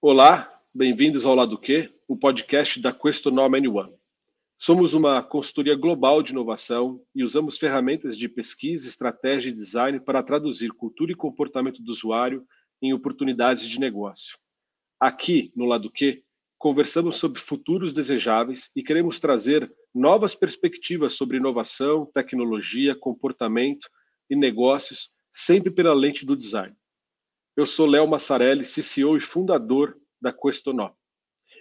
Olá, bem-vindos ao Lado Q, o podcast da Questionom Anyone. Somos uma consultoria global de inovação e usamos ferramentas de pesquisa, estratégia e design para traduzir cultura e comportamento do usuário em oportunidades de negócio. Aqui, no Lado Q, conversamos sobre futuros desejáveis e queremos trazer novas perspectivas sobre inovação, tecnologia, comportamento e negócios, sempre pela lente do design. Eu sou Léo Massarelli, CCO e fundador da Questonó.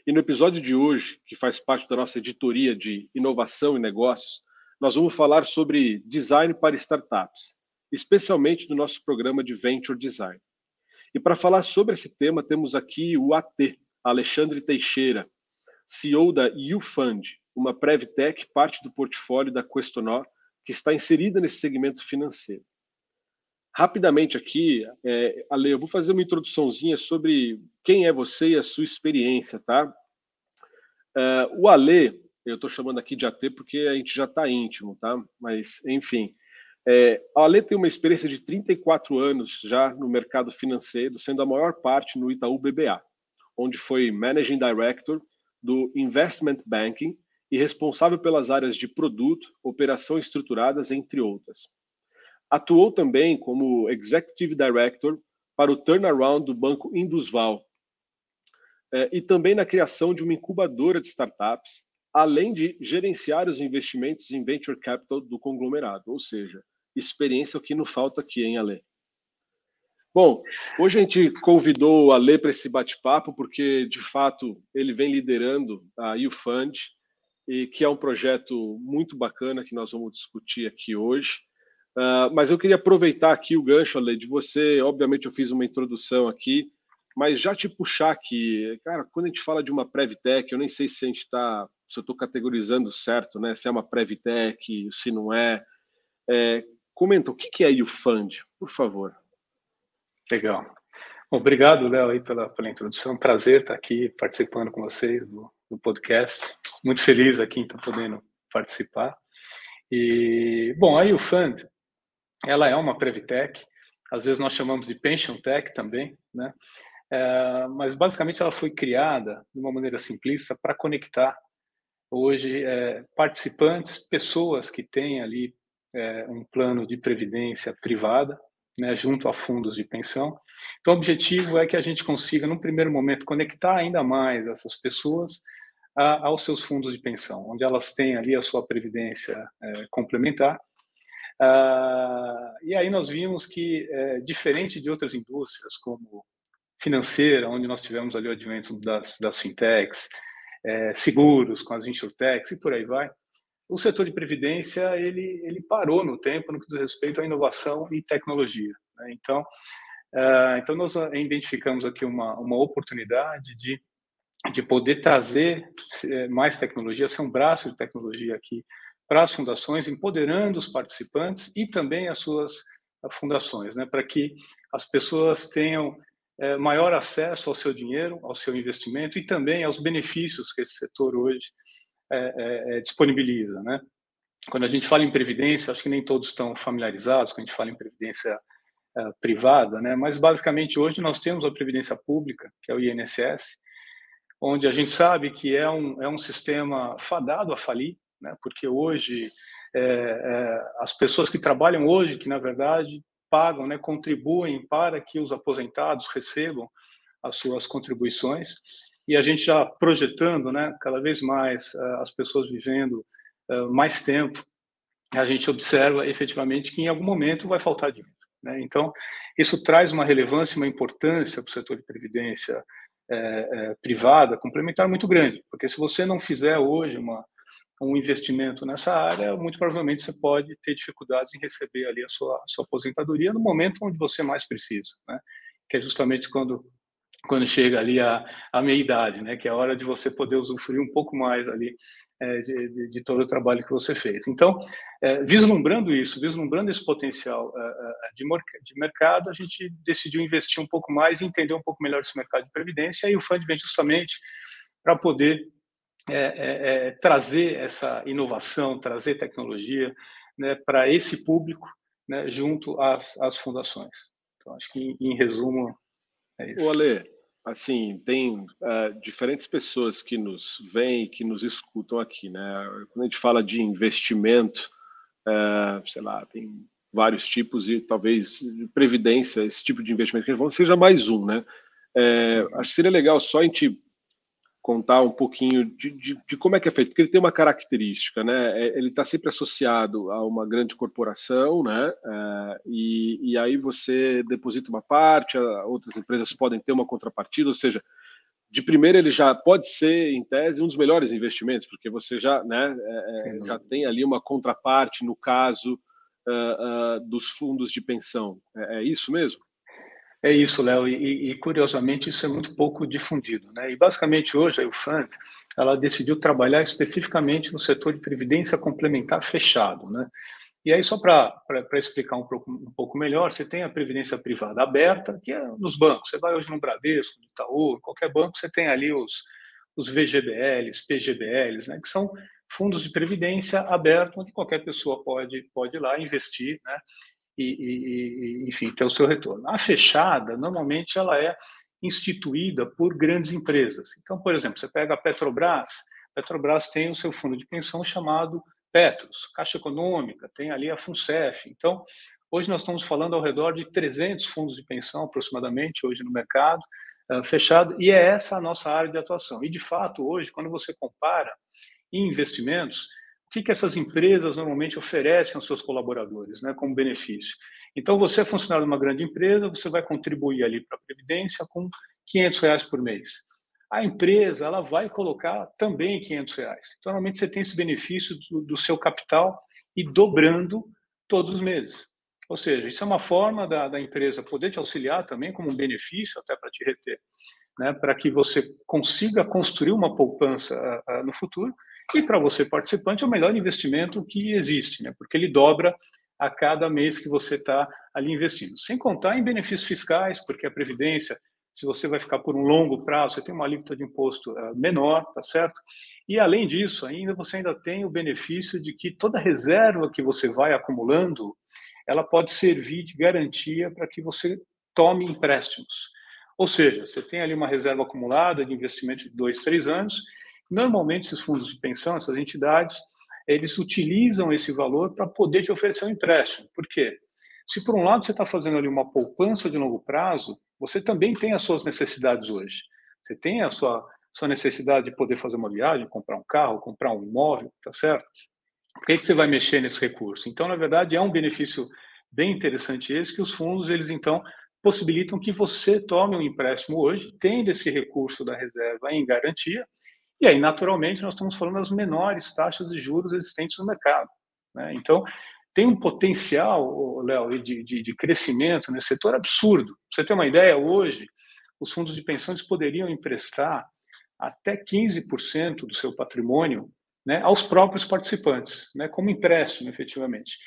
E no episódio de hoje, que faz parte da nossa editoria de inovação e negócios, nós vamos falar sobre design para startups, especialmente no nosso programa de Venture Design. E para falar sobre esse tema, temos aqui o AT, Alexandre Teixeira, CEO da YouFund, uma PrevTech, parte do portfólio da Questonó, que está inserida nesse segmento financeiro. Rapidamente aqui, é, Ale, eu vou fazer uma introduçãozinha sobre quem é você e a sua experiência, tá? É, o Ale, eu estou chamando aqui de AT porque a gente já está íntimo, tá? Mas, enfim, é, a Ale tem uma experiência de 34 anos já no mercado financeiro, sendo a maior parte no Itaú BBA, onde foi Managing Director do Investment Banking e responsável pelas áreas de produto, operação estruturadas, entre outras. Atuou também como Executive Director para o turnaround do Banco Indusval é, e também na criação de uma incubadora de startups, além de gerenciar os investimentos em venture capital do conglomerado, ou seja, experiência o que não falta aqui, hein, Ale? Bom, hoje a gente convidou o Ale para esse bate-papo, porque, de fato, ele vem liderando a YouFund, e que é um projeto muito bacana que nós vamos discutir aqui hoje. Uh, mas eu queria aproveitar aqui o gancho, Ale, de você. Obviamente, eu fiz uma introdução aqui, mas já te puxar aqui. Cara, quando a gente fala de uma Prevtech, eu nem sei se a gente está. Se eu estou categorizando certo, né? Se é uma Prevtech, se não é. é comenta, o que é o Fund, por favor. Legal. Obrigado, Léo, aí pela, pela introdução. Prazer estar aqui participando com vocês do, do podcast. Muito feliz aqui em estar podendo participar. E, bom, aí o Fund, ela é uma Previtech, às vezes nós chamamos de Pension Tech também, né? É, mas basicamente ela foi criada de uma maneira simplista para conectar hoje é, participantes, pessoas que têm ali é, um plano de previdência privada, né, junto a fundos de pensão. Então, o objetivo é que a gente consiga, num primeiro momento, conectar ainda mais essas pessoas a, aos seus fundos de pensão, onde elas têm ali a sua previdência é, complementar e aí nós vimos que, é, diferente de outras indústrias, como financeira, onde nós tivemos ali o advento das, das fintechs, é, seguros com as insurtechs e por aí vai, o setor de previdência ele, ele parou no tempo no que diz respeito à inovação e tecnologia. Né? Então, uh, então nós identificamos aqui uma, uma oportunidade de, de poder trazer é, mais tecnologia, ser um braço de tecnologia aqui para as fundações, empoderando os participantes e também as suas fundações, né, para que as pessoas tenham é, maior acesso ao seu dinheiro, ao seu investimento e também aos benefícios que esse setor hoje é, é, disponibiliza. Né? Quando a gente fala em previdência, acho que nem todos estão familiarizados quando a gente fala em previdência privada, né? mas basicamente hoje nós temos a previdência pública, que é o INSS, onde a gente sabe que é um, é um sistema fadado a falir, né? porque hoje é, é, as pessoas que trabalham hoje, que na verdade pagam, né, contribuem para que os aposentados recebam as suas contribuições, e a gente já projetando né, cada vez mais uh, as pessoas vivendo uh, mais tempo, a gente observa efetivamente que em algum momento vai faltar dinheiro. Né? Então, isso traz uma relevância, uma importância para o setor de previdência é, é, privada complementar muito grande, porque se você não fizer hoje uma um investimento nessa área, muito provavelmente você pode ter dificuldades em receber ali a sua, a sua aposentadoria no momento onde você mais precisa, né? que é justamente quando quando chega ali a, a meia idade, né, que é a hora de você poder usufruir um pouco mais ali é, de, de, de, todo o trabalho que você fez. Então, é, vislumbrando isso, vislumbrando esse potencial é, de, de mercado, a gente decidiu investir um pouco mais e entender um pouco melhor esse mercado de previdência, e o Fund vem justamente para poder é, é, é, trazer essa inovação, trazer tecnologia né, para esse público né, junto às, às fundações. Então, acho que, em, em resumo, é isso. O Ale, assim, tem uh, diferentes pessoas que nos veem, que nos escutam aqui, né? Quando a gente fala de investimento, uh, sei lá, tem vários tipos e talvez previdência, esse tipo de investimento que a gente seja mais um, né? É, acho que seria legal só a gente contar um pouquinho de, de, de, como é que é feito, porque ele tem uma característica, né? É, ele está sempre associado a uma grande corporação, né? É, e, e aí você deposita uma parte, outras empresas podem ter uma contrapartida, ou seja, de primeira ele já pode ser, em tese, um dos melhores investimentos, porque você já, né, é, é já tem ali uma contraparte no caso uh, uh, dos fundos de pensão. É, é isso mesmo? É isso, Léo, e, e, curiosamente isso é muito pouco difundido, né? E basicamente hoje a UFAND ela decidiu trabalhar especificamente no setor de previdência complementar fechado, né? E aí só para explicar um pouco, um pouco melhor, você tem a previdência privada aberta, que é nos bancos. Você vai hoje no Bradesco, no Itaú, qualquer banco, você tem ali os, os VGBLs, PGBLs, né? Que são fundos de previdência abertos, onde qualquer pessoa pode, pode ir lá investir, né? E, e, enfim, ter o seu retorno. A fechada, normalmente, ela é instituída por grandes empresas. Então, por exemplo, você pega a Petrobras, Petrobras tem o seu fundo de pensão chamado Petros, Caixa Econômica, tem ali a FUNCEF. Então, hoje nós estamos falando ao redor de 300 fundos de pensão, aproximadamente, hoje no mercado, uh, fechado, e é essa a nossa área de atuação. E, de fato, hoje, quando você compara em investimentos, o que, que essas empresas normalmente oferecem aos seus colaboradores, né, como benefício. Então, você é funcionário de uma grande empresa, você vai contribuir ali para a Previdência com 500 reais por mês. A empresa ela vai colocar também 500 reais. Então, normalmente você tem esse benefício do, do seu capital e dobrando todos os meses. Ou seja, isso é uma forma da, da empresa poder te auxiliar também como um benefício, até para te reter, né, para que você consiga construir uma poupança uh, uh, no futuro e para você, participante, é o melhor investimento que existe, né? porque ele dobra a cada mês que você está ali investindo. Sem contar em benefícios fiscais, porque a Previdência, se você vai ficar por um longo prazo, você tem uma alíquota de imposto uh, menor, tá certo? E além disso, ainda você ainda tem o benefício de que toda reserva que você vai acumulando, ela pode servir de garantia para que você tome empréstimos. Ou seja, você tem ali uma reserva acumulada de investimento de dois, três anos, Normalmente, esses fundos de pensão, essas entidades, eles utilizam esse valor para poder te oferecer um empréstimo. Por quê? Se, por um lado, você está fazendo ali uma poupança de longo prazo, você também tem as suas necessidades hoje. Você tem a sua, sua necessidade de poder fazer uma viagem, comprar um carro, comprar um imóvel, tá certo? Por que, que você vai mexer nesse recurso? Então, na verdade, é um benefício bem interessante esse, que os fundos, eles então possibilitam que você tome um empréstimo hoje, tendo esse recurso da reserva em garantia, e aí, naturalmente, nós estamos falando das menores taxas de juros existentes no mercado. Né? Então, tem um potencial, Léo, de, de, de, crescimento nesse setor absurdo. Pra você ter uma ideia, hoje, os fundos de pensões poderiam emprestar até 15% do seu patrimônio né, aos próprios participantes, né, como empréstimo, efetivamente.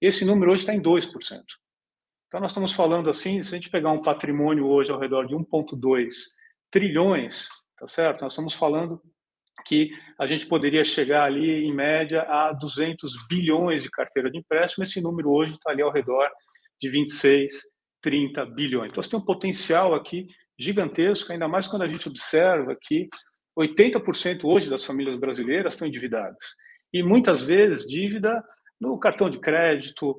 Esse número hoje está em 2%. Então, nós estamos falando assim, se a gente pegar um patrimônio hoje ao redor de 1,2 trilhões, tá certo? Nós estamos falando que a gente poderia chegar ali, em média, a 200 bilhões de carteira de empréstimo. Esse número hoje está ali ao redor de 26, 30 bilhões. Então, você tem um potencial aqui gigantesco, ainda mais quando a gente observa que 80% hoje das famílias brasileiras estão endividadas. E muitas vezes dívida no cartão de crédito,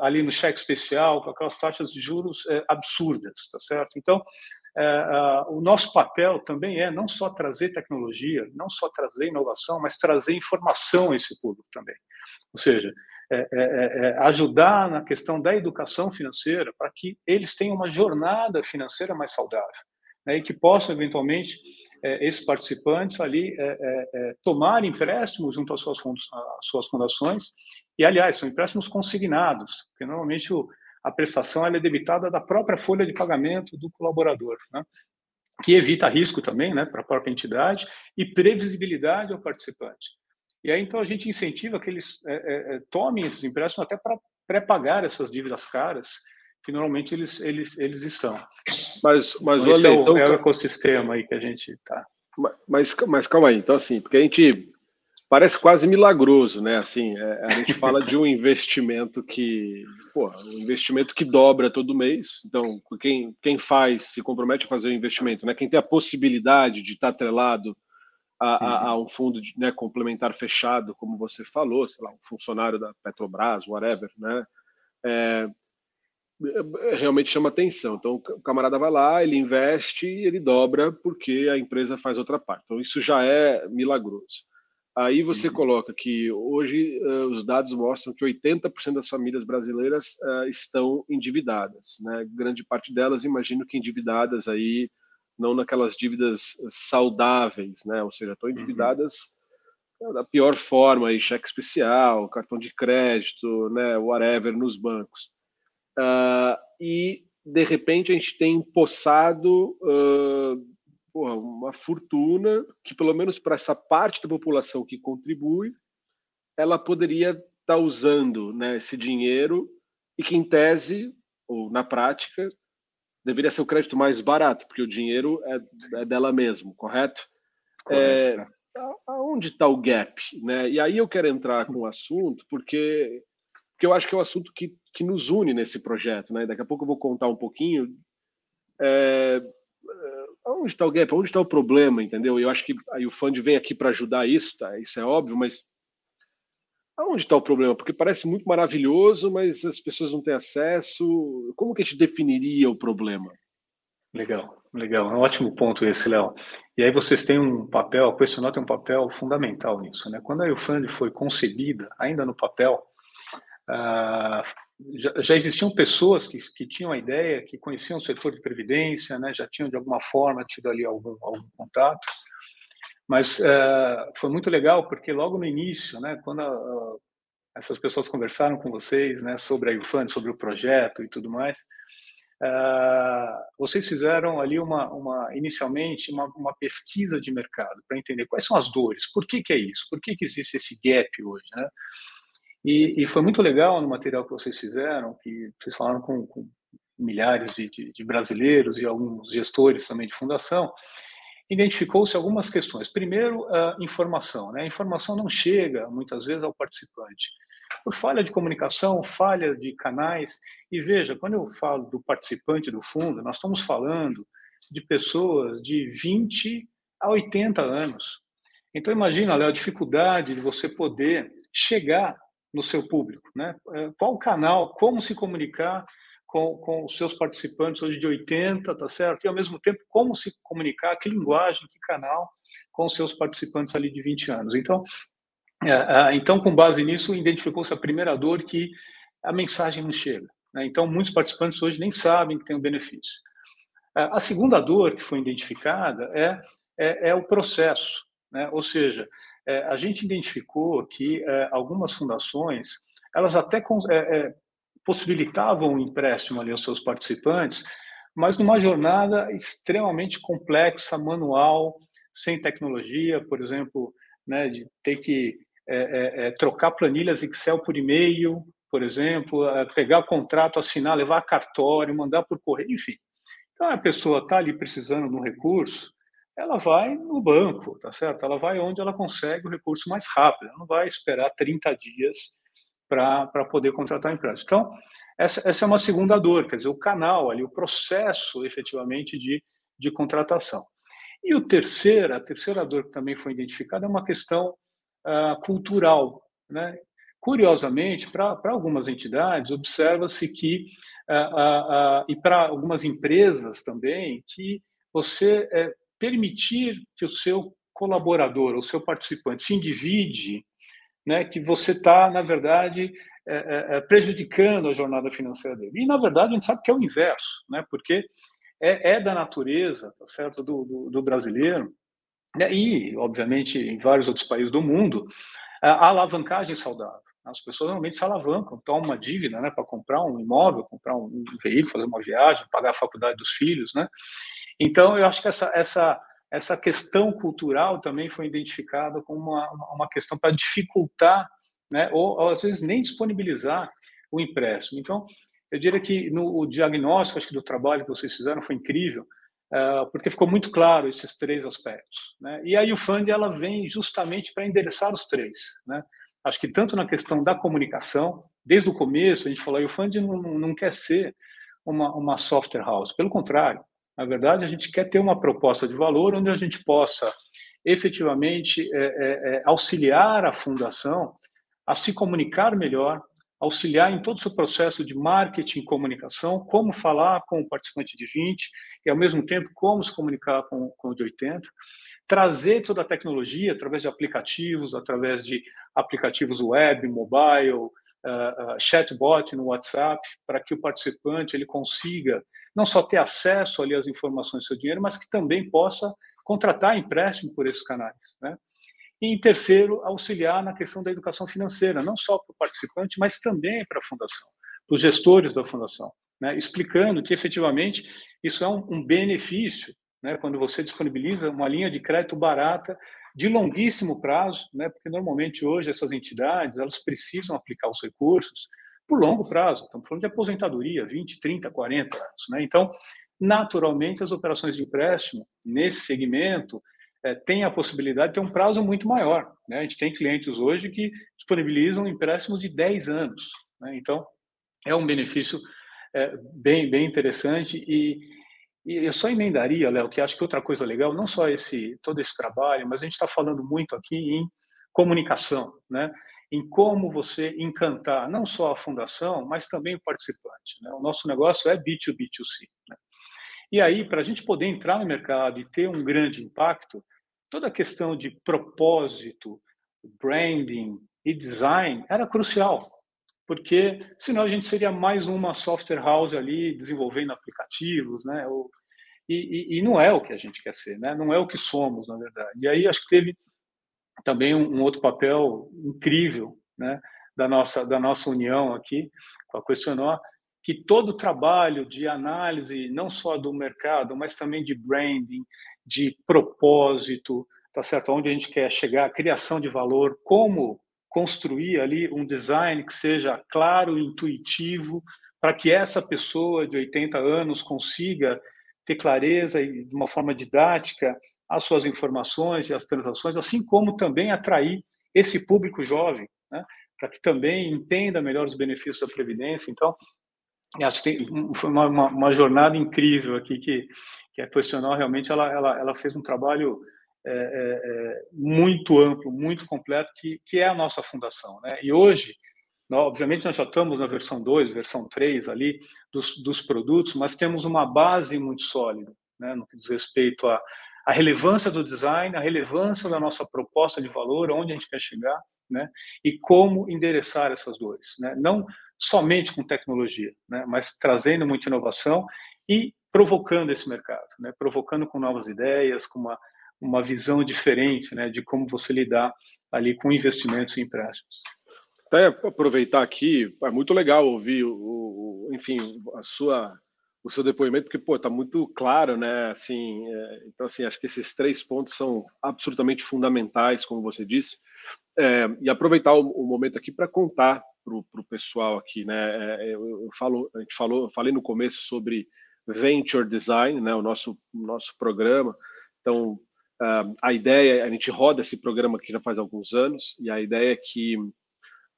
ali no cheque especial, com aquelas taxas de juros é, absurdas, tá certo? Então, o nosso papel também é não só trazer tecnologia, não só trazer inovação, mas trazer informação a esse público também. Ou seja, é, é, é ajudar na questão da educação financeira para que eles tenham uma jornada financeira mais saudável né, e que possam, eventualmente, esses participantes ali tomar empréstimos junto às suas, fundos, às suas fundações e, aliás, são empréstimos consignados, porque normalmente o, a prestação é debitada da própria folha de pagamento do colaborador, né? que evita risco também né, para a própria entidade e previsibilidade ao participante. E aí, então, a gente incentiva que eles é, é, é tomem esses empréstimos até para pré-pagar essas dívidas caras que normalmente eles, eles, eles estão. Mas, mas então, olha, é o, então, é o ecossistema aí que a gente está. Mas, mas calma aí, então assim, porque a gente parece quase milagroso, né? Assim, é, a gente fala de um investimento que, pô, um investimento que dobra todo mês. Então, quem, quem faz, se compromete a fazer o investimento, né? Quem tem a possibilidade de estar atrelado a, a, a um fundo de, né, complementar fechado, como você falou, sei lá, um funcionário da Petrobras, whatever, né? É, realmente chama atenção. Então, o camarada vai lá, ele investe, ele dobra porque a empresa faz outra parte. Então, isso já é milagroso. Aí você uhum. coloca que hoje uh, os dados mostram que 80% das famílias brasileiras uh, estão endividadas, né? Grande parte delas, imagino que endividadas aí, não naquelas dívidas saudáveis, né? Ou seja, estão uhum. endividadas uhum. da pior forma, aí, cheque especial, cartão de crédito, né? Whatever, nos bancos. Uh, e, de repente, a gente tem empossado porra, uma fortuna que, pelo menos para essa parte da população que contribui, ela poderia estar tá usando né, esse dinheiro e que, em tese, ou na prática, deveria ser o crédito mais barato, porque o dinheiro é, é dela mesmo, correto? correto. É, aonde está o gap? Né? E aí eu quero entrar com o assunto, porque, porque eu acho que é o assunto que, que nos une nesse projeto. Né? Daqui a pouco eu vou contar um pouquinho. É, onde está o gap, onde está o problema, entendeu? Eu acho que aí o Fund vem aqui para ajudar isso, tá? Isso é óbvio, mas aonde está o problema? Porque parece muito maravilhoso, mas as pessoas não têm acesso. Como que a gente definiria o problema? Legal, legal. É um ótimo ponto esse, Léo. E aí vocês têm um papel, a Questionar tem um papel fundamental nisso, né? Quando a Fund foi concebida, ainda no papel, ah, já, já, existiam pessoas que, que tinham a ideia, que conheciam o setor de previdência, né, já tinham de alguma forma tido ali algum, algum contato, mas uh, foi muito legal porque logo no início, né, quando a, essas pessoas conversaram com vocês, né, sobre a UFAN, sobre o projeto e tudo mais, vocês fizeram ali uma, uma inicialmente uma, uma pesquisa de mercado para entender quais são as dores, por que, que é isso, por que, que existe esse gap hoje, né? E, e, foi muito legal no material que vocês fizeram, que vocês falaram com, com milhares de, de, de, brasileiros e alguns gestores também de fundação, identificou-se algumas questões. Primeiro, a informação. Né? A informação não chega, muitas vezes, ao participante. Por falha de comunicação, falha de canais. E veja, quando eu falo do participante do fundo, nós estamos falando de pessoas de 20 a 80 anos. Então, imagina, Léo, a dificuldade de você poder chegar no seu público, né? É, qual canal, como se comunicar com, com os seus participantes hoje de 80, tá certo? E ao mesmo tempo, como se comunicar, que linguagem, que canal com os seus participantes ali de 20 anos. Então, é, é, então com base nisso, identificou-se a primeira dor que a mensagem não chega. Né? Então, muitos participantes hoje nem sabem que tem um benefício. A segunda dor que foi identificada é, é, é o processo, né? ou seja, é, a gente identificou que é, algumas fundações elas até é, é, possibilitavam o empréstimo ali aos seus participantes, mas numa jornada extremamente complexa, manual, sem tecnologia, por exemplo, né, de ter que é, é, trocar planilhas Excel por e-mail, por exemplo, pegar contrato, assinar, levar cartório, mandar por correio, enfim. Então a pessoa está ali precisando de um recurso, ela vai no banco, tá certo? Ela vai onde ela consegue o recurso mais rápido, ela não vai esperar 30 dias para poder contratar empréstimo. Então, essa, essa é uma segunda dor, quer dizer, o canal ali, o processo efetivamente de, de contratação. E o terceiro, a terceira dor que também foi identificada é uma questão uh, cultural. Né? Curiosamente, para algumas entidades, observa-se que, uh, uh, e para algumas empresas também, que você é, permitir que o seu colaborador, o seu participante se individe, né, que você está, na verdade, é, é, é, prejudicando a jornada financeira dele. E, na verdade, a gente sabe que é o inverso, né, porque é, é da natureza tá certo, do, do, do brasileiro, né, e, obviamente, em vários outros países do mundo, a alavancagem saudável. As pessoas normalmente se alavancam, tomam uma dívida né, para comprar um imóvel, comprar um veículo, fazer uma viagem, pagar a faculdade dos filhos. Né? Então, eu acho que essa, essa, essa questão cultural também foi identificada como uma, uma questão para dificultar, né, ou, ou, às vezes nem disponibilizar o empréstimo. Então, eu diria que no o diagnóstico acho que do trabalho que vocês fizeram foi incrível. uh, porque ficou muito claro esses três aspectos. Né? E a Fund ela vem justamente para endereçar os três. Né? Acho que tanto na questão da comunicação, desde o começo a gente falou, a Fund não, não quer ser uma, uma software house, pelo contrário, na verdade a gente quer ter uma proposta de valor onde a gente possa efetivamente é, é, é auxiliar a fundação a se comunicar melhor, auxiliar em todo o seu processo de marketing e comunicação, como falar com o participante de 20 e, ao mesmo tempo, como se comunicar com, com o de 80, trazer toda a tecnologia através de aplicativos, através de aplicativos web, mobile, uh, uh, chatbot no WhatsApp, para que o participante ele consiga não só ter acesso ali às informações do seu dinheiro, mas que também possa contratar empréstimo por esses canais. Né? E, em terceiro, auxiliar na questão da educação financeira, não só para o participante, mas também para a fundação, para os gestores da fundação, né? explicando que efetivamente isso é um, um benefício né? quando você disponibiliza uma linha de crédito barata de longuíssimo prazo, né? porque normalmente hoje essas entidades elas precisam aplicar os recursos por longo prazo, estamos falando de aposentadoria, 20, 30, 40 anos. Né? Então, naturalmente, as operações de empréstimo nesse segmento é, tem a possibilidade de ter um prazo muito maior. Né? A gente tem clientes hoje que disponibilizam empréstimos de 10 anos. Né? Então, é um benefício é, bem, bem interessante e, e eu só emendaria, Léo, que acho que outra coisa legal, não só esse todo esse trabalho, mas a gente está falando muito aqui em comunicação, né? Em como você encantar não só a fundação, mas também o participante. Né? O nosso negócio é B2B2C. Né? E aí, para a gente poder entrar no mercado e ter um grande impacto, toda a questão de propósito, branding e design era crucial, porque senão a gente seria mais uma software house ali desenvolvendo aplicativos, né? Ou, e, e, não é o que a gente quer ser, né? Não é o que somos, na verdade. E aí acho que teve também um, outro papel incrível, né? Da nossa da nossa união aqui com a Questionar, que todo o trabalho de análise, não só do mercado, mas também de branding, de propósito, tá certo? Onde a gente quer chegar, criação de valor, como construir ali um design que seja claro, intuitivo, para que essa pessoa de 80 anos consiga ter clareza e de uma forma didática as suas informações e as transações, assim como também atrair esse público jovem, né? para que também entenda melhor os benefícios da previdência. Então, acho que foi uma, uma, uma, jornada incrível aqui que, que a Questional realmente ela, ela, ela fez um trabalho é, é, é, muito amplo, muito completo, que, que é a nossa fundação. Né? E hoje, obviamente, nós já estamos na versão 2, versão 3 ali dos, dos produtos, mas temos uma base muito sólida né? no que diz respeito a, a relevância do design, a relevância da nossa proposta de valor, onde a gente quer chegar, né? E como endereçar essas dores, né? Não somente com tecnologia, né? Mas trazendo muita inovação e provocando esse mercado, né? Provocando com novas ideias, com uma uma visão diferente, né? De como você lidar ali com investimentos e empréstimos. Até aproveitar aqui, é muito legal ouvir o, o enfim, a sua o seu depoimento, porque, pô, tá muito claro, né? Assim, é, então, assim, acho que esses três pontos são absolutamente fundamentais, como você disse, é, e aproveitar o, o momento aqui para contar para o pessoal aqui, né? É, eu, eu, falo, a gente falou, falei no começo sobre Venture Design, né? O nosso, nosso programa. Então, uh, a ideia, a gente roda esse programa aqui já faz alguns anos, e a ideia é que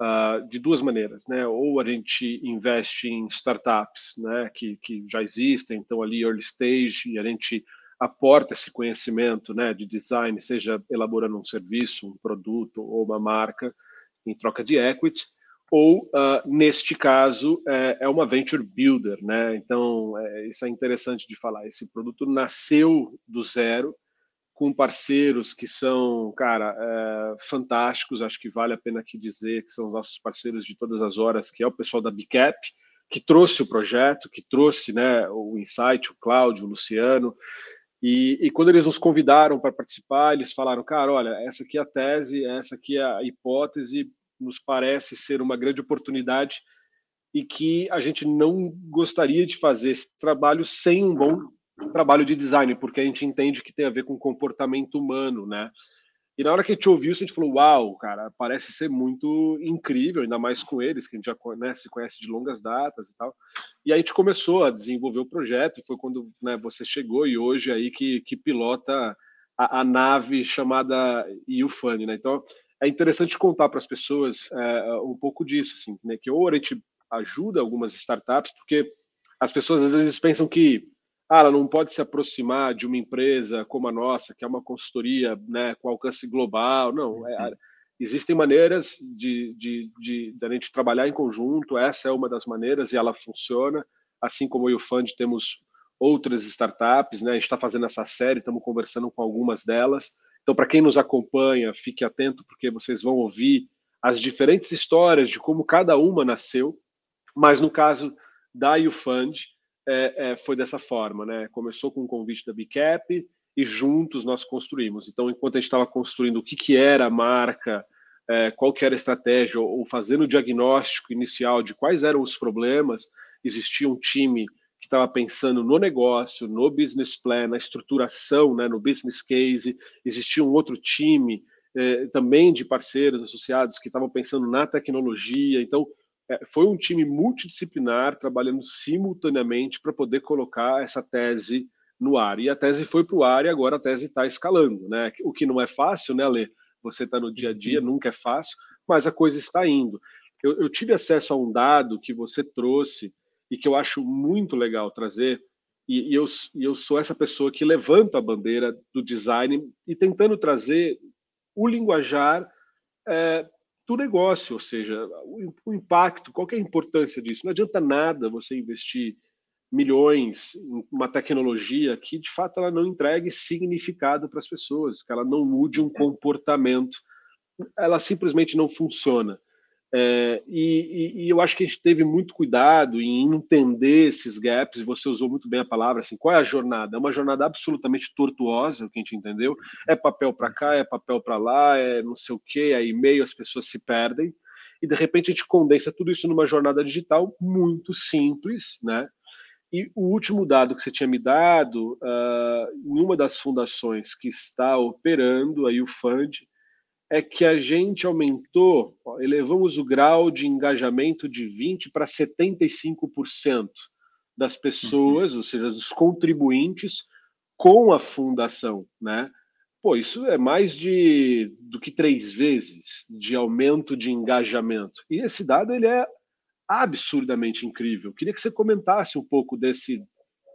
uh, de duas maneiras, né? Ou a gente investe em startups, né, que, que já existem, então ali early stage, e a gente aporta esse conhecimento, né, de design, seja elaborando um serviço, um produto ou uma marca em troca de equity, ou uh, neste caso é, é, uma venture builder, né? Então é, isso é interessante de falar. Esse produto nasceu do zero com parceiros que são, cara, é, fantásticos. Acho que vale a pena aqui dizer que são nossos parceiros de todas as horas, que é o pessoal da Bicap, que trouxe o projeto, que trouxe né, o Insight, o Cláudio, o Luciano. E, e quando eles nos convidaram para participar, eles falaram, cara, olha, essa aqui é a tese, essa aqui é a hipótese, nos parece ser uma grande oportunidade e que a gente não gostaria de fazer esse trabalho sem um bom trabalho de design, porque a gente entende que tem a ver com comportamento humano, né? E na hora que a gente ouviu a gente falou: Uau, cara, parece ser muito incrível, ainda mais com eles, que a gente já né, se conhece de longas datas e tal. E aí a gente começou a desenvolver o projeto, e foi quando né, você chegou, e hoje aí que, que pilota a, a nave chamada UFund, né? Então é interessante contar para as pessoas é, um pouco disso, assim, né? Que ou a gente ajuda algumas startups, porque as pessoas às vezes pensam que ah, ela não pode se aproximar de uma empresa como a nossa, que é uma consultoria né, com alcance global. Não, é, uhum. existem maneiras de, de, de, de, a gente trabalhar em conjunto, essa é uma das maneiras e ela funciona. Assim como o Fund temos outras startups, né? a gente está fazendo essa série, estamos conversando com algumas delas. Então, para quem nos acompanha, fique atento, porque vocês vão ouvir as diferentes histórias de como cada uma nasceu. Mas no caso da UFund, é, é, foi dessa forma, né? Começou com o convite da Bicap e juntos nós construímos. Então, enquanto a gente estava construindo o que, que era a marca, é, qual que era a estratégia, ou, fazendo o diagnóstico inicial de quais eram os problemas, existia um time que estava pensando no negócio, no business plan, na estruturação, né, no business case. Existia um outro time é, também de parceiros associados que estavam pensando na tecnologia. Então, foi um time multidisciplinar trabalhando simultaneamente para poder colocar essa tese no ar. E a tese foi para o ar e agora a tese está escalando, né? O que não é fácil, né, Lê? Você está no dia a dia, uhum. nunca é fácil, mas a coisa está indo. Eu, eu, tive acesso a um dado que você trouxe e que eu acho muito legal trazer, e, e, eu, e eu sou essa pessoa que levanta a bandeira do design e tentando trazer o linguajar é, do negócio, ou seja, o, o impacto, qual é a importância disso? Não adianta nada você investir milhões em uma tecnologia que de fato ela não entregue significado para as pessoas, que ela não mude um comportamento, ela simplesmente não funciona. É, e, e, eu acho que a gente teve muito cuidado em entender esses gaps, e você usou muito bem a palavra, assim, qual é a jornada? É uma jornada absolutamente tortuosa, o que a gente entendeu. É papel para cá, é papel para lá, é não sei o quê, é e-mail, as pessoas se perdem. E de repente a gente condensa tudo isso numa jornada digital muito simples, né? E o último dado que você tinha me dado, uh, em uma das fundações que está operando aí o Fund, é que a gente aumentou, ó, elevamos o grau de engajamento de 20% para 75% das pessoas, uhum. ou seja, dos contribuintes, com a fundação, né? Pô, isso é mais de do que três vezes de aumento de engajamento. E esse dado ele é absurdamente incrível. Queria que você comentasse um pouco desse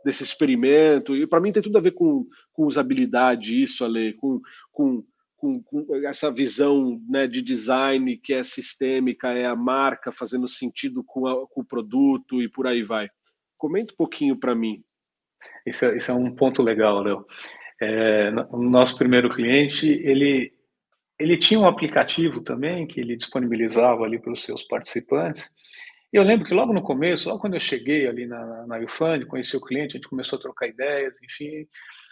desse experimento. E para mim tem tudo a ver com, com usabilidade isso, Ale, com, com com, com essa visão né, de design que é sistêmica, é a marca fazendo sentido com, a, com o produto e por aí vai. Comenta um pouquinho para mim. Isso é, isso é, um ponto legal, Léo. É, o nosso primeiro cliente, ele, ele tinha um aplicativo também que ele disponibilizava ali para os seus participantes. E eu lembro que logo no começo, logo quando eu cheguei ali na, na UFund, conheci o cliente, a gente começou a trocar ideias, enfim.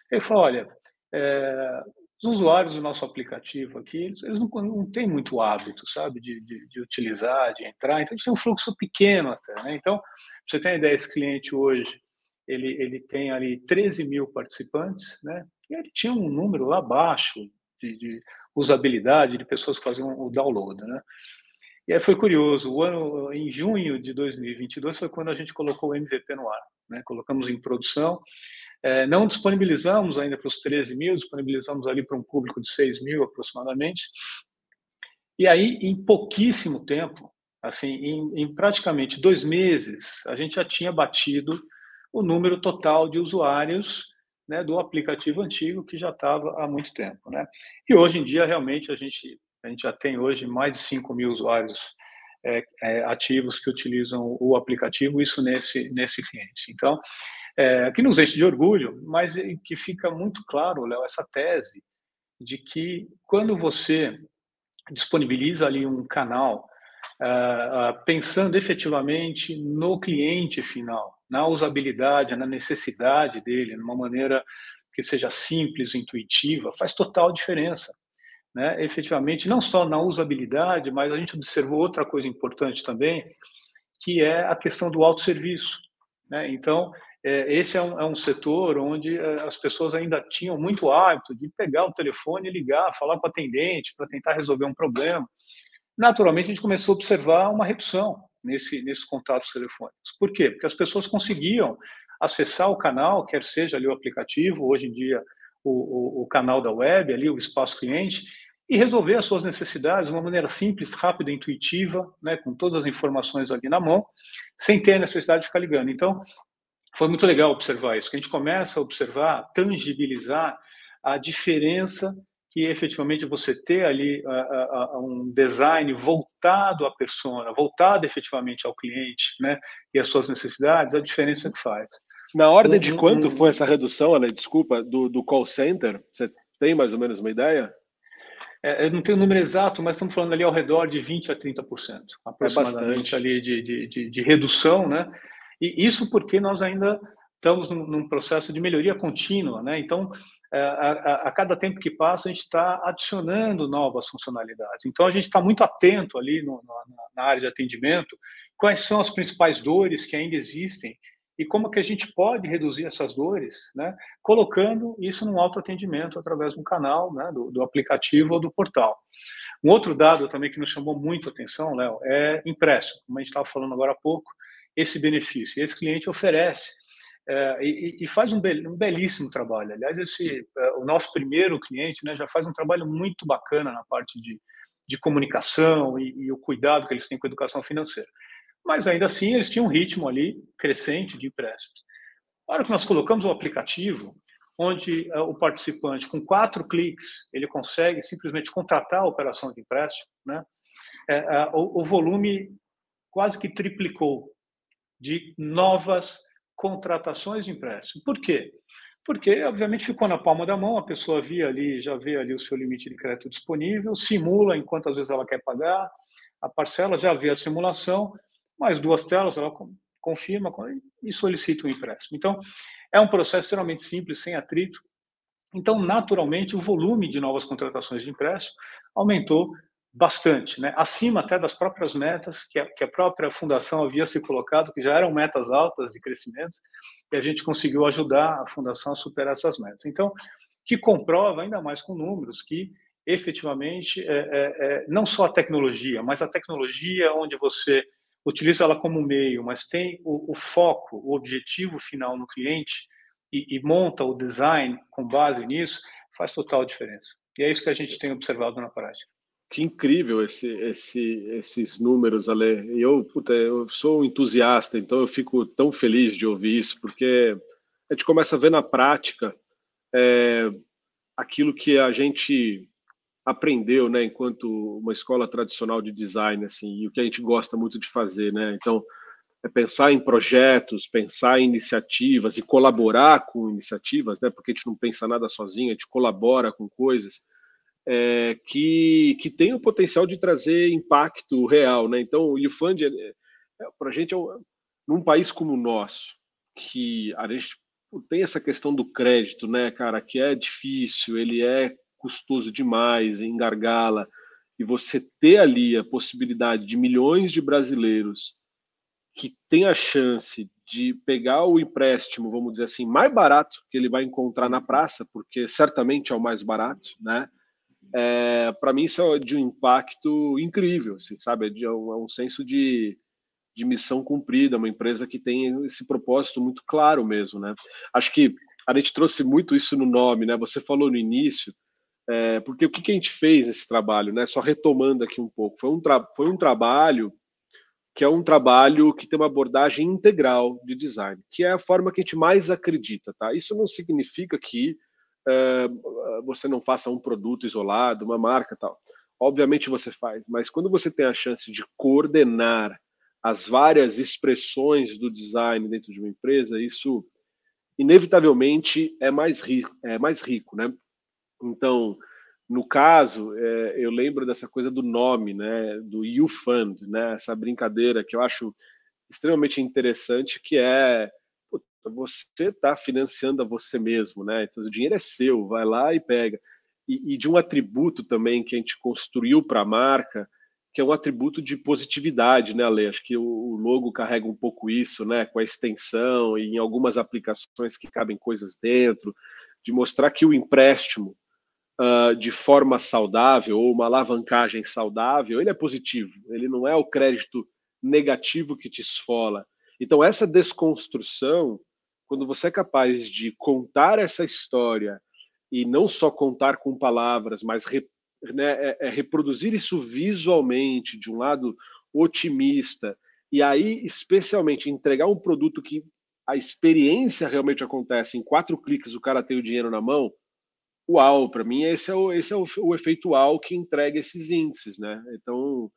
Ele falou, olha, é, os usuários do nosso aplicativo aqui, eles, eles não, não têm muito hábito, sabe, de, de, de, utilizar, de entrar. Então, a gente tem um fluxo pequeno até. Né? Então, você tem a ideia, esse cliente hoje, ele, ele tem ali 13 mil participantes, né? E ele tinha um número lá baixo de, de usabilidade de pessoas que faziam o download, né? E aí foi curioso, o ano em junho de 2022 foi quando a gente colocou o MVP no ar, né? Colocamos em produção não disponibilizamos ainda para os 13 mil, disponibilizamos ali para um público de 6 mil aproximadamente. E aí, em pouquíssimo tempo, assim, em, em, praticamente dois meses, a gente já tinha batido o número total de usuários né, do aplicativo antigo que já estava há muito tempo. Né? E hoje em dia, realmente, a gente, a gente já tem hoje mais de 5 mil usuários é, é, ativos que utilizam o aplicativo, isso nesse, nesse cliente. Então, é, que nos enche de orgulho, mas que fica muito claro, Léo, essa tese de que quando você disponibiliza ali um canal uh, uh, pensando efetivamente no cliente final, na usabilidade, na necessidade dele, numa maneira que seja simples, intuitiva, faz total diferença. Né? Efetivamente, não só na usabilidade, mas a gente observou outra coisa importante também, que é a questão do autosserviço. Né? Então, é, esse é um, é um, setor onde é, as pessoas ainda tinham muito hábito de pegar o telefone e ligar, falar com o atendente para tentar resolver um problema. Naturalmente, a gente começou a observar uma redução nesse, nesses contatos telefônicos. Por quê? Porque as pessoas conseguiam acessar o canal, quer seja ali o aplicativo, hoje em dia o, o, o canal da web, ali o espaço cliente, e resolver as suas necessidades de uma maneira simples, rápida, intuitiva, né, com todas as informações ali na mão, sem ter a necessidade de ficar ligando. Então, foi muito legal observar isso, que a gente começa a observar, tangibilizar a diferença que efetivamente você ter ali uh, uh, um design voltado à persona, voltado efetivamente ao cliente, né, e às suas necessidades, a diferença que faz. Na ordem de quanto foi essa redução, Ale, desculpa, do, do call center? Você tem mais ou menos uma ideia? É, eu não tenho o número exato, mas estamos falando ali ao redor de 20% a 30%, aproximadamente é ali de, de, de, de, redução, né? E isso porque nós ainda estamos num, num processo de melhoria contínua, né? Então, é, a, a, a, cada tempo que passa, a gente está adicionando novas funcionalidades. Então, a gente está muito atento ali no, na, na área de atendimento, quais são as principais dores que ainda existem e como que a gente pode reduzir essas dores, né, colocando isso num autoatendimento através de um canal, né, do, do, aplicativo ou do portal. Um outro dado também que nos chamou muito a atenção, Léo, é empréstimo, como a gente estava falando agora há pouco, esse benefício. Esse cliente oferece é, e, e, faz um, um, belíssimo trabalho. Aliás, esse, é, o nosso primeiro cliente né, já faz um trabalho muito bacana na parte de, de comunicação e, e o cuidado que eles têm com a educação financeira mas ainda assim eles tinham um ritmo ali crescente de empréstimos. Na hora que nós colocamos o aplicativo, onde uh, o participante, com quatro cliques, ele consegue simplesmente contratar a operação de empréstimo, né? É, o, o volume quase que triplicou de novas contratações de empréstimo. Por quê? Porque, obviamente, ficou na palma da mão, a pessoa via ali, já vê ali o seu limite de crédito disponível, simula enquanto às vezes ela quer pagar a parcela, já vê a simulação, mais duas telas, ela confirma e solicita o empréstimo. Então, é um processo extremamente simples, sem atrito. Então, naturalmente, o volume de novas contratações de empréstimo aumentou bastante, né? acima até das próprias metas que a, que a própria fundação havia se colocado, que já eram metas altas de crescimento, e a gente conseguiu ajudar a fundação a superar essas metas. Então, que comprova ainda mais com números que efetivamente é, é, é, não só a tecnologia, mas a tecnologia onde você utiliza ela como meio, mas tem o, o foco, o objetivo final no cliente e, e, monta o design com base nisso, faz total diferença. E é isso que a gente tem observado na prática. Que incrível esse, esse, esses números, Ale. Eu, puta, eu sou entusiasta, então eu fico tão feliz de ouvir isso, porque a gente começa a ver na prática é, aquilo que a gente aprendeu, né, enquanto uma escola tradicional de design, assim, e o que a gente gosta muito de fazer, né? Então, é pensar em projetos, pensar em iniciativas e colaborar com iniciativas, né? Porque a gente não pensa nada sozinho, a gente colabora com coisas é, que que tem o potencial de trazer impacto real, né? Então, o YouFund, é, é, para a gente, é um, num país como o nosso, que a gente tem essa questão do crédito, né, cara, que é difícil, ele é custoso demais, engargala, e você ter ali a possibilidade de milhões de brasileiros que têm a chance de pegar o empréstimo, vamos dizer assim, mais barato que ele vai encontrar na praça, porque certamente é o mais barato, né? É, para mim isso é de um impacto incrível, assim, sabe? É, de, é um, é um senso de, de missão cumprida, uma empresa que tem esse propósito muito claro mesmo, né? Acho que a gente trouxe muito isso no nome, né? Você falou no início, é, porque o que, que, a gente fez nesse trabalho, né? Só retomando aqui um pouco, foi um, foi um trabalho que é um trabalho que tem uma abordagem integral de design, que é a forma que a gente mais acredita, tá? Isso não significa que é, você não faça um produto isolado, uma marca tal. Obviamente você faz, mas quando você tem a chance de coordenar as várias expressões do design dentro de uma empresa, isso inevitavelmente é mais rico, é mais rico, né? Então, no caso, é, eu lembro dessa coisa do nome, né, do You Fund, né, essa brincadeira que eu acho extremamente interessante, que é você está financiando a você mesmo, né? Então o dinheiro é seu, vai lá e pega. E, e de um atributo também que a gente construiu para a marca, que é um atributo de positividade, né, Ale? Acho que o logo carrega um pouco isso, né, com a extensão e em algumas aplicações que cabem coisas dentro, de mostrar que o empréstimo uh, de forma saudável ou uma alavancagem saudável, ele é positivo, ele não é o crédito negativo que te esfola. Então, essa desconstrução, quando você é capaz de contar essa história e não só contar com palavras, mas né, é, é reproduzir isso visualmente, de um lado otimista, e aí, especialmente, entregar um produto que a experiência realmente acontece, em quatro cliques o cara tem o dinheiro na mão, uau, para mim esse é, o, esse é o, o efeito uau que entrega esses índices, né? Então,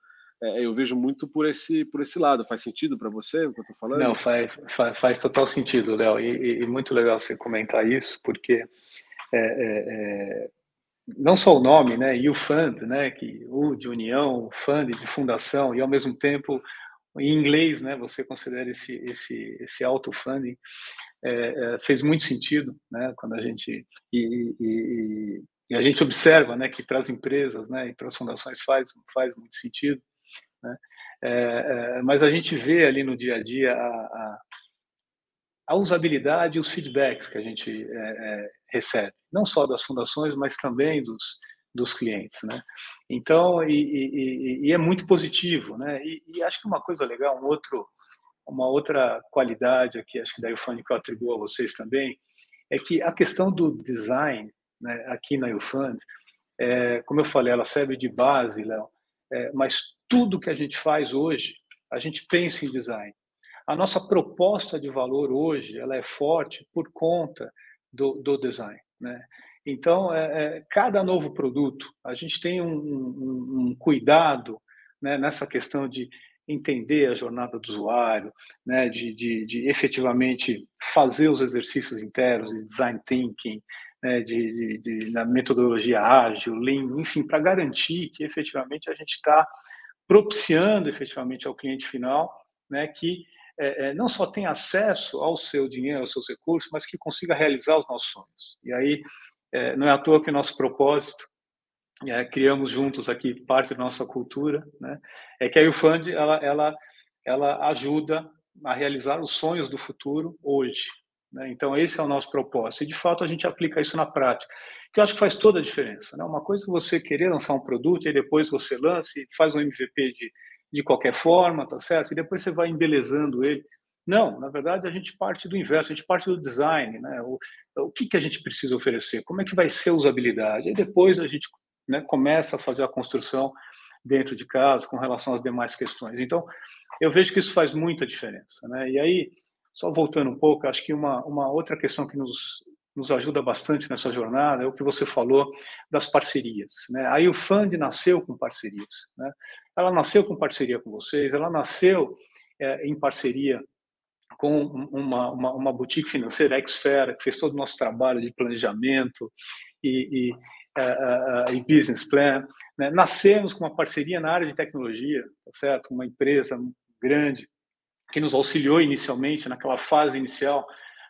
é, eu vejo muito por esse, por esse lado. Faz sentido para você o que eu estou falando? Não, faz, faz, faz total sentido, Léo, e, e, muito legal você comentar isso, porque é, é, é não só o nome, né, e o fund, né, que o de união, o fund de fundação, e ao mesmo tempo em inglês, né, você considera esse esse esse auto funding é, é, fez muito sentido, né, quando a gente e, e, e a gente observa, né, que para as empresas, né, e para as fundações faz faz muito sentido, né, é, é mas a gente vê ali no dia a dia a, a, a usabilidade e os feedbacks que a gente é, é, recebe, não só das fundações, mas também dos, dos clientes, né? Então, e, e, é muito positivo, né? E, acho que uma coisa legal, um outro, uma outra qualidade aqui, acho que da Ufund que eu atribuo a vocês também, é que a questão do design, né, aqui na Ufund, é, como eu falei, ela serve de base, Léo, é, mas tudo que a gente faz hoje, a gente pensa em design. A nossa proposta de valor hoje, ela é forte por conta do, do design. Né? Então, é, é, cada novo produto, a gente tem um, um, um cuidado né, nessa questão de entender a jornada do usuário, né, de, de, de efetivamente fazer os exercícios internos de design thinking, né, de, de, metodologia ágil, lean, enfim, para garantir que efetivamente a gente está propiciando efetivamente ao cliente final né, que é, é, não só tem acesso ao seu dinheiro, aos seus recursos, mas que consiga realizar os nossos sonhos. E aí, é, não é à toa que nosso propósito, é, criamos juntos aqui parte da nossa cultura, né, é que a UFund ela, ela, ela ajuda a realizar os sonhos do futuro hoje. Né? Então, esse é o nosso propósito. E, de fato, a gente aplica isso na prática, que eu acho que faz toda a diferença. Né? Uma coisa é você querer lançar um produto e depois você lança e faz um MVP de de qualquer forma, tá certo? E depois você vai embelezando ele. Não, na verdade a gente parte do inverso, a gente parte do design, né? O, o que, que a gente precisa oferecer? Como é que vai ser a usabilidade? E depois a gente né, começa a fazer a construção dentro de casa com relação às demais questões. Então, eu vejo que isso faz muita diferença, né? E aí, só voltando um pouco, acho que uma, uma outra questão que nos, nos ajuda bastante nessa jornada é o que você falou das parcerias, né? Aí o Fund nasceu com parcerias, né? Ela nasceu com parceria com vocês, ela nasceu é, em parceria com uma, uma, uma boutique financeira, a Exfera, que fez todo o nosso trabalho de planejamento e, uh, uh, e business plan. Né? Nascemos com uma parceria na área de tecnologia, tá certo? Uma empresa grande que nos auxiliou inicialmente, naquela fase inicial,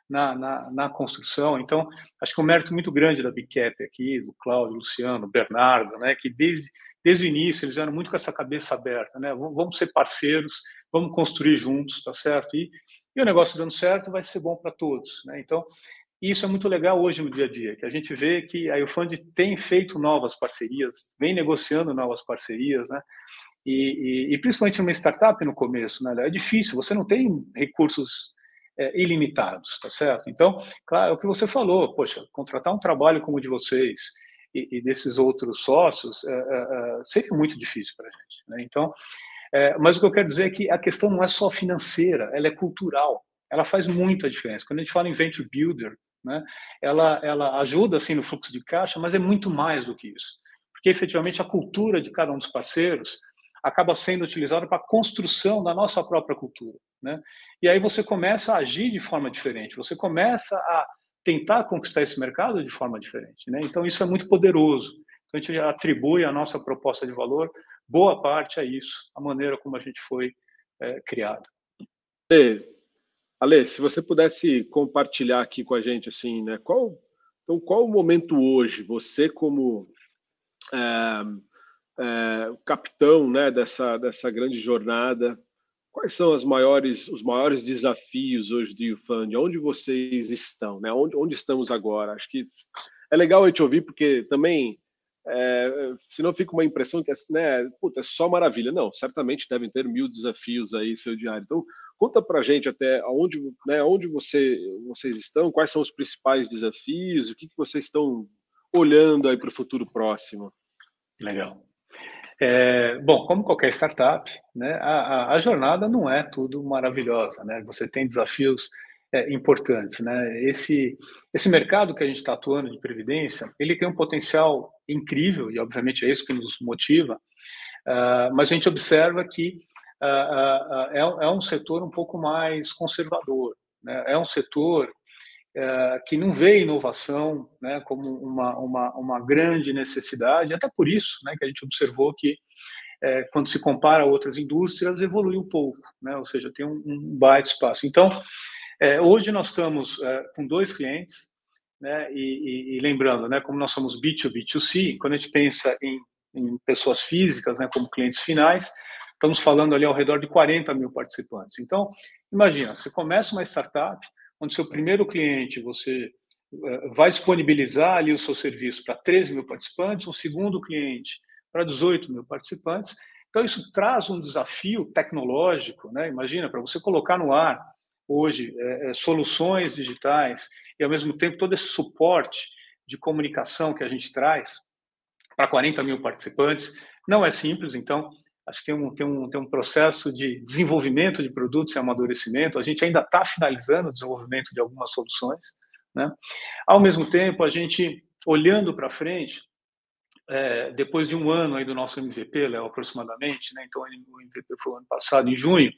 na, na, na, construção. Então, acho que é um mérito muito grande da Big Cap aqui, do Cláudio, Luciano, Bernardo, né, que desde desde o início eles eram muito com essa cabeça aberta, né? Vamos ser parceiros, vamos construir juntos, tá certo? E, e o negócio dando certo vai ser bom para todos, né? Então isso é muito legal hoje no dia a dia, que a gente vê que a UFund tem feito novas parcerias, vem negociando novas parcerias, né? E, e, e principalmente numa startup no começo, né? É difícil, você não tem recursos é, ilimitados, tá certo? Então, claro, é o que você falou, poxa, contratar um trabalho como o de vocês, e, e desses outros sócios é, é, seria muito difícil para a gente. Né? Então, é, mas o que eu quero dizer é que a questão não é só financeira, ela é cultural. Ela faz muita diferença. Quando a gente fala em venture builder, né, ela, ela ajuda assim no fluxo de caixa, mas é muito mais do que isso. Porque efetivamente a cultura de cada um dos parceiros acaba sendo utilizada para a construção da nossa própria cultura. Né? E aí você começa a agir de forma diferente, você começa a tentar conquistar esse mercado de forma diferente. Né? Então, isso é muito poderoso. Então, a gente atribui a nossa proposta de valor, boa parte a isso, a maneira como a gente foi é, criado. Ale, Ale, se você pudesse compartilhar aqui com a gente, assim, né, qual, então, qual o momento hoje, você como é, é, capitão né, dessa, dessa grande jornada. Quais são as maiores, os maiores desafios hoje do YouFund? Onde vocês estão? Né? Onde, onde estamos agora? Acho que é legal a gente ouvir, porque também, é, senão fica uma impressão que é, né, puta, é só maravilha. Não, certamente devem ter mil desafios aí seu diário. Então, conta para a gente até onde, né, onde você, vocês estão, quais são os principais desafios, o que, que vocês estão olhando aí para o futuro próximo. Legal. É, bom, como qualquer startup, né, a, a, jornada não é tudo maravilhosa, né? Você tem desafios é, importantes, né? Esse esse mercado que a gente está atuando de previdência, ele tem um potencial incrível e obviamente é isso que nos motiva. Uh, mas a gente observa que é, é, um setor um pouco mais conservador, né? É um setor é, que não vê inovação né, como uma, uma, uma grande necessidade, até por isso né, que a gente observou que, é, quando se compara a outras indústrias, evoluiu um pouco, né, ou seja, tem um, um baita espaço. Então, é, hoje nós estamos é, com dois clientes, né, e, e, e, lembrando, né, como nós somos B2B, B2C, quando a gente pensa em, em pessoas físicas né, como clientes finais, estamos falando ali ao redor de 40 mil participantes. Então, imagina, você começa uma startup, onde seu primeiro cliente você eh, vai disponibilizar ali o seu serviço para 13 mil participantes, um segundo cliente para 18 mil participantes. Então, isso traz um desafio tecnológico, né? Imagina, para você colocar no ar hoje é, soluções digitais e, ao mesmo tempo, todo esse suporte de comunicação que a gente traz para 40 mil participantes, não é simples. Então, acho que tem um, tem, um, tem um processo de desenvolvimento de produtos e amadurecimento. A gente ainda está finalizando o desenvolvimento de algumas soluções. Né? Ao mesmo tempo, a gente, olhando para frente, é, depois de um ano aí do nosso MVP, Léo, aproximadamente, né? então o MVP foi ano passado, em junho,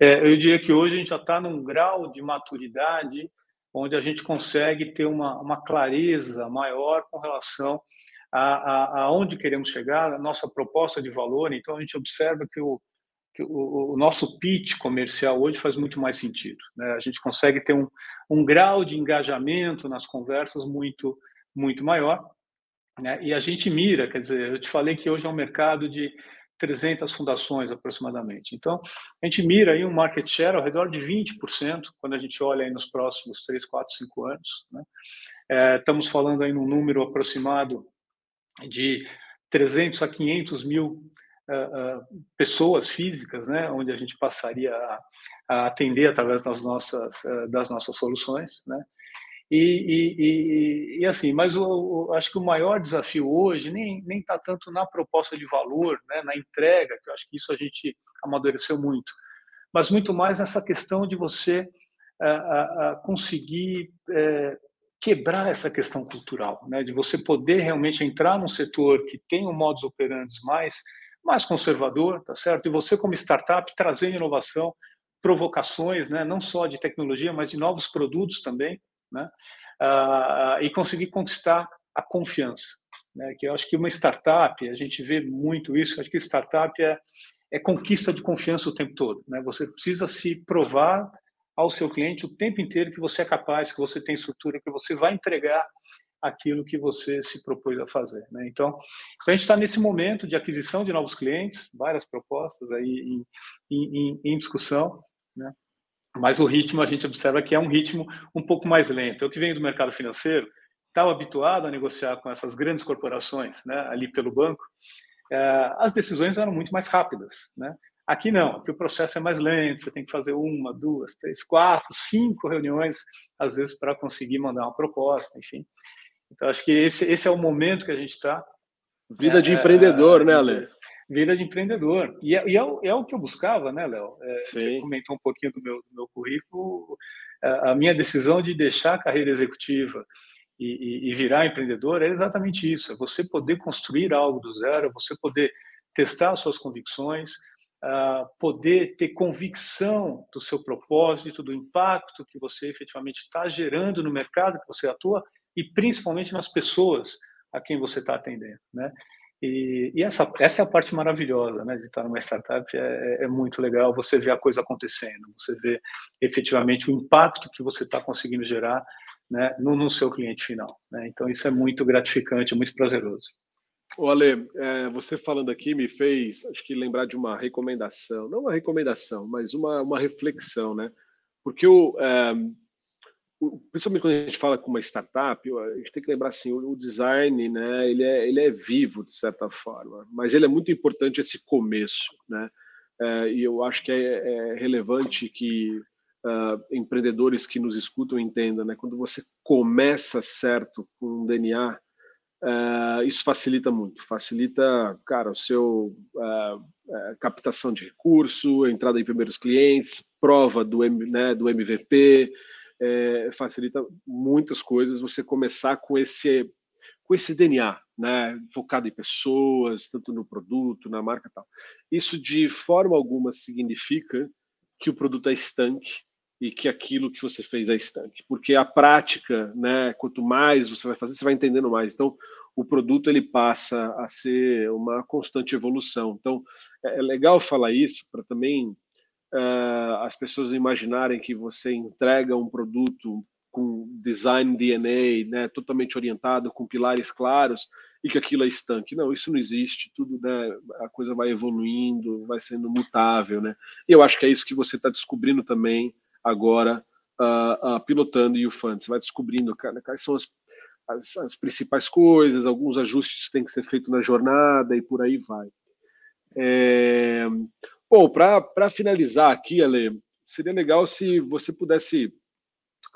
é, eu diria que hoje a gente já está num grau de maturidade onde a gente consegue ter uma, uma clareza maior com relação a, a, onde queremos chegar, a nossa proposta de valor. Então, a gente observa que o, que o, o nosso pitch comercial hoje faz muito mais sentido. Né? A gente consegue ter um, um grau de engajamento nas conversas muito, muito maior. Né? E a gente mira, quer dizer, eu te falei que hoje é um mercado de 300 fundações aproximadamente. Então, a gente mira aí um market share ao redor de 20% quando a gente olha aí nos próximos 3, 4, 5 anos. Né? É, estamos falando aí num número aproximado de 300 a 500 mil uh, uh, pessoas físicas, né, onde a gente passaria a, a atender através das nossas, uh, das nossas soluções, né, e, e, e, e, assim, mas o, acho que o maior desafio hoje nem nem está tanto na proposta de valor, né, na entrega, que eu acho que isso a gente amadureceu muito, mas muito mais nessa questão de você conseguir é, quebrar essa questão cultural, né, de você poder realmente entrar num setor que tem um modus operandi mais mais conservador, tá certo? E você como startup trazer inovação, provocações, né, não só de tecnologia, mas de novos produtos também, né? Uh, e conseguir conquistar a confiança, né? Que eu acho que uma startup, a gente vê muito isso, acho que startup é é conquista de confiança o tempo todo, né? Você precisa se provar ao seu cliente o tempo inteiro que você é capaz, que você tem estrutura, que você vai entregar aquilo que você se propôs a fazer. Né? Então, a gente está nesse momento de aquisição de novos clientes, várias propostas aí em, em, em discussão, né? mas o ritmo a gente observa que é um ritmo um pouco mais lento. Eu que venho do mercado financeiro, estava habituado a negociar com essas grandes corporações né, ali pelo banco, eh, as decisões eram muito mais rápidas. Né? Aqui não, aqui o processo é mais lento, você tem que fazer uma, duas, três, quatro, cinco reuniões, às vezes, para conseguir mandar uma proposta, enfim. Então, acho que esse, esse é o momento que a gente está. Vida é, de empreendedor, é, né, Ale? Vida de empreendedor. E é, e é, é o que eu buscava, né, Léo? É, você comentou um pouquinho do meu, do meu currículo. A minha decisão de deixar a carreira executiva e, e, e virar empreendedor é exatamente isso: é você poder construir algo do zero, é você poder testar suas convicções, poder ter convicção do seu propósito, do impacto que você efetivamente está gerando no mercado que você atua e principalmente nas pessoas a quem você está atendendo, né? E, e, essa, essa é a parte maravilhosa, né, de estar numa startup, é, é, muito legal você ver a coisa acontecendo, você vê efetivamente o impacto que você está conseguindo gerar né, no, no, seu cliente final. Né? Então, isso é muito gratificante, muito prazeroso. Ô Ale, é, você falando aqui me fez, acho que lembrar de uma recomendação, não uma recomendação, mas uma, uma reflexão, né? Porque o, é, principalmente quando a gente fala com uma startup, a gente tem que lembrar assim, o, design, né, ele é, ele é vivo de certa forma, mas ele é muito importante esse começo, né? É, e eu acho que é, é relevante que uh, empreendedores que nos escutam entendam, né? Quando você começa certo com um DNA, uh, isso facilita muito, facilita, cara, o seu uh, captação de recurso, entrada em primeiros clientes, prova do, né, do MVP, é, facilita muitas coisas você começar com esse com esse DNA, né, focado em pessoas, tanto no produto, na marca tal. Isso de forma alguma significa que o produto é estanque e que aquilo que você fez é estanque, porque a prática, né, quanto mais você vai fazer, você vai entendendo mais. Então, o produto ele passa a ser uma constante evolução. Então, é, é legal falar isso para também uh, as pessoas imaginarem que você entrega um produto com design DNA, né, totalmente orientado, com pilares claros, e que aquilo é estanque. Não, isso não existe. Tudo, né, a coisa vai evoluindo, vai sendo mutável, né. E eu acho que é isso que você está descobrindo também agora, uh, uh, pilotando o Fund. Você vai descobrindo cara, quais são as, as, as, principais coisas, alguns ajustes que têm que ser feitos na jornada e por aí vai. É, Bom, para finalizar aqui, Ale, seria legal se você pudesse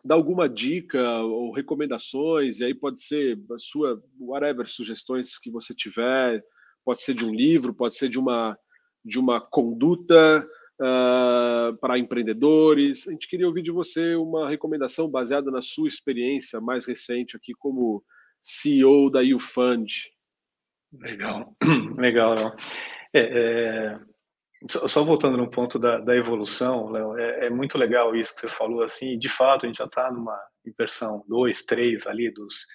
dar alguma dica ou recomendações, e aí pode ser a sua, whatever, sugestões que você tiver, pode ser de um livro, pode ser de uma, de uma conduta uh, para empreendedores. A gente queria ouvir de você uma recomendação baseada na sua experiência mais recente aqui como CEO da YouFund. Legal, legal. É, é só voltando no ponto da, da evolução, Léo, é, é, muito legal isso que você falou, assim, de fato a gente já está numa versão 2, 3 ali dos,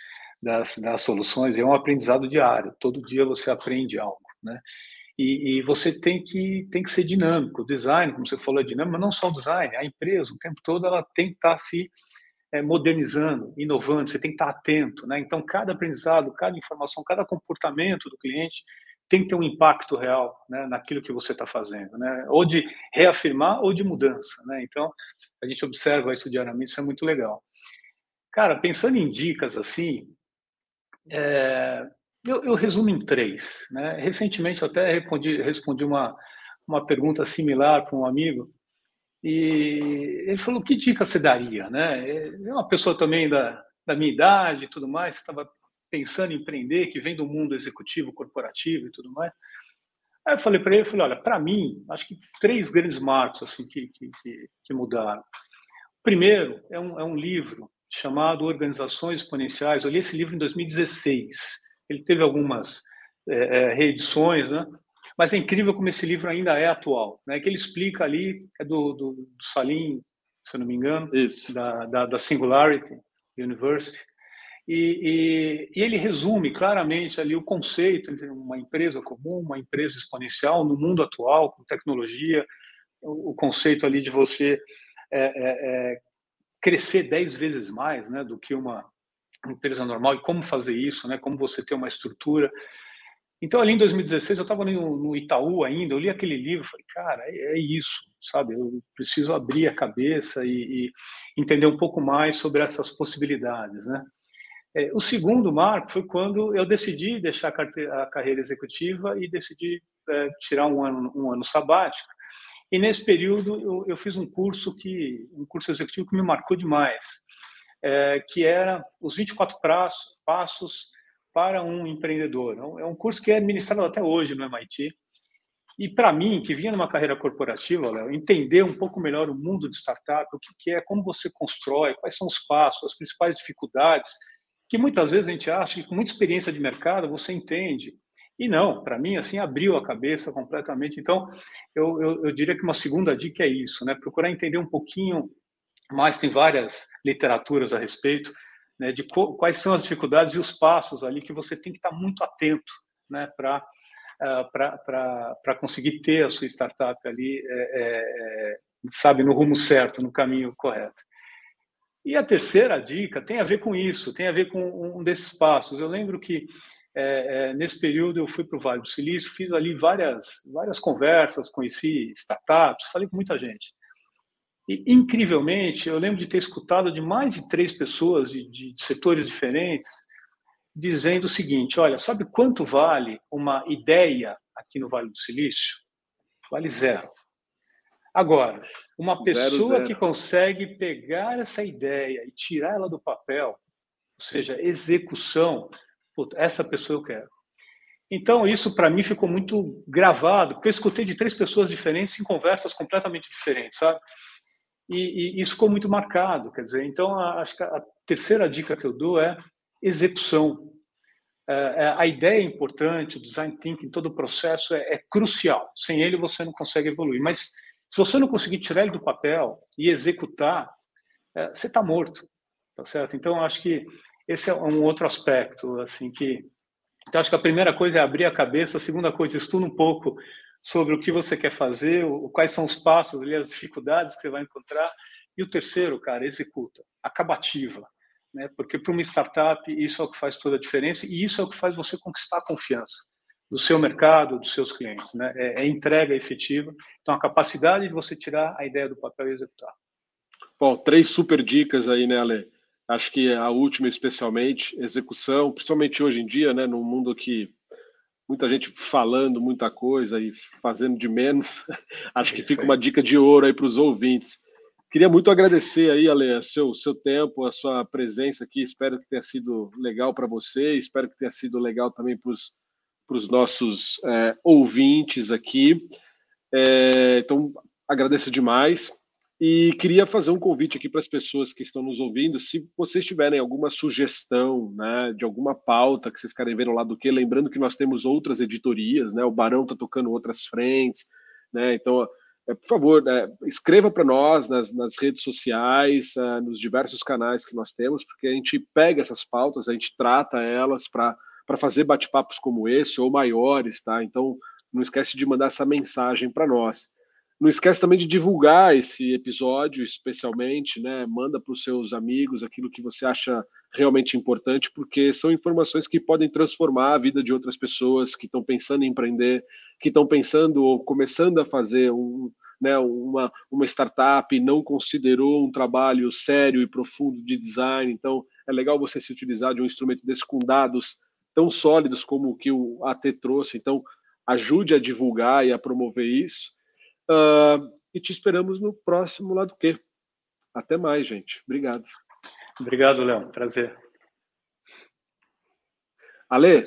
das, das soluções, é um aprendizado diário, todo dia você aprende algo, né? E, e, você tem que, tem que ser dinâmico, o design, como você falou, é dinâmico, mas não só o design, a empresa, o tempo todo, ela tem que estar tá se é, modernizando, inovando, você tem que estar tá atento, né? Então, cada aprendizado, cada informação, cada comportamento do cliente tem que ter um impacto real né, naquilo que você está fazendo, né? ou de reafirmar ou de mudança. Né? Então, a gente observa isso diariamente, isso é muito legal. Cara, pensando em dicas assim, é, eu, eu, resumo em três. Né? Recentemente, eu até respondi, respondi uma, uma pergunta similar para um amigo, e ele falou: que dica você daria? Né? É uma pessoa também da, da minha idade e tudo mais, estava pensando em empreender, que vem do mundo executivo, corporativo e tudo mais. Aí eu falei para ele, falei, olha, para mim, acho que três grandes marcos assim que, que, que mudaram. O primeiro é um, é um livro chamado Organizações Exponenciais. Eu li esse livro em 2016. Ele teve algumas é, reedições, né? Mas é incrível como esse livro ainda é atual, né? Que ele explica ali é do, do, do Salim, se eu não me engano. Da, da, da Singularity University. E, e, e, ele resume claramente ali o conceito entre uma empresa comum, uma empresa exponencial no mundo atual, com tecnologia, o, o conceito ali de você é, é, é, crescer dez vezes mais né, do que uma empresa normal e como fazer isso, né, como você ter uma estrutura. Então, ali em 2016, eu estava no, no, Itaú ainda, eu li aquele livro, falei, cara, é, é isso, sabe? Eu preciso abrir a cabeça e, e entender um pouco mais sobre essas possibilidades, né? É, o segundo marco foi quando eu decidi deixar a, carreira executiva e decidi é, tirar um ano, um ano sabático. E nesse período eu, eu, fiz um curso que um curso executivo que me marcou demais, é, que era os 24 passos, passos para um empreendedor. É um curso que é administrado até hoje no MIT. E para mim, que vinha numa carreira corporativa, Léo, entender um pouco melhor o mundo de startup, o que, que é, como você constrói, quais são os passos, as principais dificuldades que muitas vezes a gente acha que com muita experiência de mercado você entende. E não, para mim, assim, abriu a cabeça completamente. Então, eu, eu, eu, diria que uma segunda dica é isso, né? Procurar entender um pouquinho mais, tem várias literaturas a respeito, né, de quais são as dificuldades e os passos ali que você tem que estar muito atento, né, para uh, para conseguir ter a sua startup ali, é, é, sabe, no rumo certo, no caminho correto. E a terceira dica tem a ver com isso, tem a ver com um desses passos. Eu lembro que é, é, nesse período eu fui para o Vale do Silício, fiz ali várias, várias conversas, conheci startups, falei com muita gente. E, incrivelmente, eu lembro de ter escutado de mais de três pessoas de, de, setores diferentes dizendo o seguinte: olha, sabe quanto vale uma ideia aqui no Vale do Silício? Vale zero. Agora, uma pessoa zero, zero. que consegue pegar essa ideia e tirar ela do papel, ou seja, execução, essa pessoa eu quero. Então, isso para mim ficou muito gravado, porque eu escutei de três pessoas diferentes em conversas completamente diferentes, sabe? E, e isso ficou muito marcado, quer dizer, então acho que a terceira dica que eu dou é execução. É, é, a ideia é importante, o design thinking, todo o processo é, é crucial. Sem ele você não consegue evoluir. Mas se você não conseguir tirar ele do papel e executar, é, você está morto, tá certo? Então acho que esse é um outro aspecto, assim que então, acho que a primeira coisa é abrir a cabeça, a segunda coisa, estuda um pouco sobre o que você quer fazer, quais são os passos ali, as dificuldades que você vai encontrar. E o terceiro, cara, executa, acabativa. Né? Porque para uma startup, isso é o que faz toda a diferença e isso é o que faz você conquistar a confiança do seu mercado, dos seus clientes. Né? É, é entrega efetiva. Então, a capacidade de você tirar a ideia do papel e executar. Bom, três super dicas aí, né, Ale? Acho que a última, especialmente, execução, principalmente hoje em dia, né, num mundo que muita gente falando muita coisa e fazendo de menos. Acho que fica uma dica de ouro aí para os ouvintes. Queria muito agradecer aí, Ale, seu seu tempo, a sua presença aqui. Espero que tenha sido legal para você. Espero que tenha sido legal também para os nossos é, ouvintes aqui. É, então, agradeço demais. E queria fazer um convite aqui para as pessoas que estão nos ouvindo, se vocês tiverem alguma sugestão, né, de alguma pauta que vocês querem ver lado do que, lembrando que nós temos outras editorias, né, o Barão está tocando outras frentes, né, então, é, por favor, né, escreva para nós nas, nas, redes sociais, uh, nos diversos canais que nós temos, porque a gente pega essas pautas, a gente trata elas para fazer bate-papos como esse ou maiores, tá? Então, não esquece de mandar essa mensagem para nós. Não esquece também de divulgar esse episódio, especialmente, né? Manda para os seus amigos aquilo que você acha realmente importante, porque são informações que podem transformar a vida de outras pessoas que estão pensando em empreender, que estão pensando ou começando a fazer um, né, uma, uma startup não considerou um trabalho sério e profundo de design. Então, é legal você se utilizar de um instrumento desse com dados tão sólidos como o que o AT trouxe. Então, ajude a divulgar e a promover isso. Uh, e te esperamos no próximo lado que. Até mais, gente. Obrigado. Obrigado, Léo. Prazer. Ale,